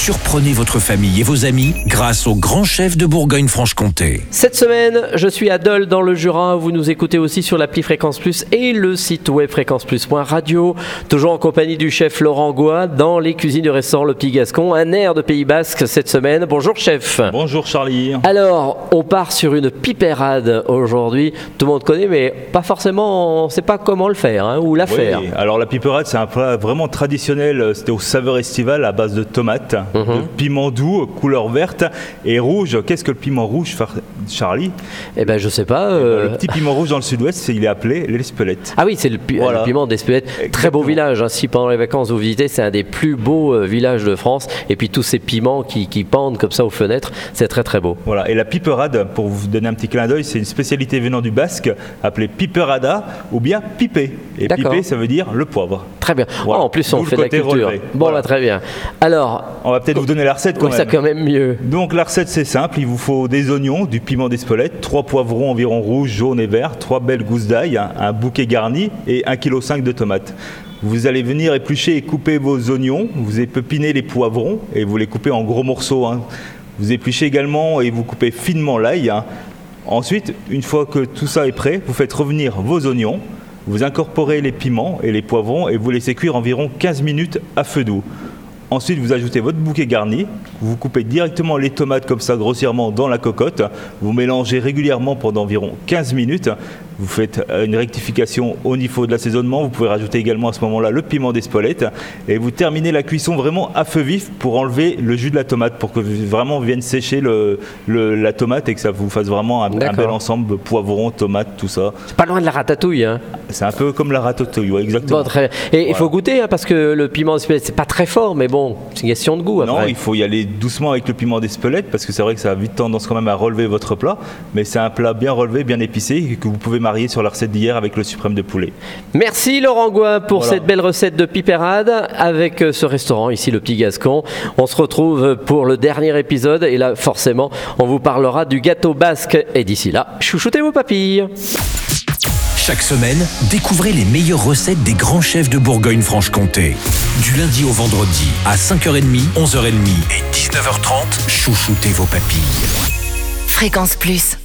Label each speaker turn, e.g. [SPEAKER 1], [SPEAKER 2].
[SPEAKER 1] Surprenez votre famille et vos amis grâce au grand chef de Bourgogne-Franche-Comté.
[SPEAKER 2] Cette semaine, je suis à Dole dans le Jura. Vous nous écoutez aussi sur l'appli Fréquence Plus et le site web fréquenceplus.radio. Toujours en compagnie du chef Laurent Goua dans les cuisines du restaurant Le Petit Gascon, un air de Pays Basque cette semaine. Bonjour chef.
[SPEAKER 3] Bonjour Charlie.
[SPEAKER 2] Alors, on part sur une pipérade aujourd'hui. Tout le monde connaît, mais pas forcément, on ne sait pas comment le faire hein, ou la faire.
[SPEAKER 3] Alors la piperade, c'est un plat vraiment traditionnel. C'était au saveur estival à base de tomates,
[SPEAKER 2] Mhm.
[SPEAKER 3] de piment doux, couleur verte et rouge. Qu'est-ce que le piment rouge, Charlie?
[SPEAKER 2] Eh ben, je sais pas. euh,
[SPEAKER 3] Le petit piment rouge dans le sud-ouest, il est appelé l'espelette.
[SPEAKER 2] Ah oui, c'est le, pi-
[SPEAKER 3] Voilà.
[SPEAKER 2] le piment d'Espelette. Très beau village. hein. Si pendant les vacances vous visitez, c'est un des plus beaux euh, villages de France. Et puis tous ces piments qui, qui pendent comme ça aux fenêtres, c'est très très beau.
[SPEAKER 3] Voilà. Et la piperade, pour vous donner un petit clin d'œil, c'est une spécialité venant du basque appelée piperada ou bien pipé. Et pipé, ça veut dire le poivre.
[SPEAKER 2] Très bien.
[SPEAKER 3] Voilà.
[SPEAKER 2] Oh, en plus, on
[SPEAKER 3] D'où
[SPEAKER 2] fait de la culture.
[SPEAKER 3] relevé.
[SPEAKER 2] Bon,
[SPEAKER 3] Voilà.
[SPEAKER 2] bah, très bien. Alors,
[SPEAKER 3] On va peut-être vous donner la recette quand même.
[SPEAKER 2] ça quand même mieux.
[SPEAKER 3] Donc la recette c'est simple, il vous faut des oignons, du piment d'Espelette, trois poivrons environ rouges, jaunes et verts, trois belles gousses d'ail, un, un bouquet garni et 1,5 kg de tomates. Vous allez venir éplucher et couper vos oignons, vous épepinez les poivrons et vous les coupez en gros morceaux. hein. Vous épluchez également et vous coupez finement l'ail. hein. Ensuite, une fois que tout ça est prêt, vous faites revenir vos oignons, vous incorporez les piments et les poivrons et vous laissez cuire environ 15 minutes à feu doux. Ensuite, vous ajoutez votre bouquet garni, vous coupez directement les tomates comme ça grossièrement dans la cocotte, vous mélangez régulièrement pendant environ 15 minutes, vous faites euh, une rectification au niveau de l'assaisonnement, vous pouvez rajouter également à ce moment-là le piment d'Espelette et vous terminez la cuisson vraiment à feu vif pour enlever le jus de la tomate pour que vraiment vienne sécher le- le- la tomate et que ça vous fasse vraiment un, bel ensemble poivron, tomate, tout ça.
[SPEAKER 2] C'est pas loin de la ratatouille. Hein.
[SPEAKER 3] C'est un peu comme la ratatouille, ouais, exactement.
[SPEAKER 2] Bon, très bien. Et il
[SPEAKER 3] Voilà.
[SPEAKER 2] faut goûter, hein, parce que le piment d'Espelette, c'est pas très fort, mais bon, c'est une question de goût après.
[SPEAKER 3] Non, il faut y aller doucement avec le piment d'Espelette parce que c'est vrai que ça a vite tendance quand même à relever votre plat, mais c'est un plat bien relevé, bien épicé que vous pouvez marier sur la recette d'hier avec le suprême de poulet.
[SPEAKER 2] Merci Laurent Gouin pour
[SPEAKER 3] Voilà.
[SPEAKER 2] cette belle recette de piperade avec euh, ce restaurant ici, le Petit Gascon. On se retrouve pour le dernier épisode et là, forcément, on vous parlera du gâteau basque. Et d'ici là, chouchoutez vos papilles.
[SPEAKER 1] Chaque semaine, découvrez les meilleures recettes des grands chefs de Bourgogne-Franche-Comté. Du lundi au vendredi à 5h30, 11h30 et 19h30, chouchoutez vos papilles.
[SPEAKER 4] Fréquence Plus.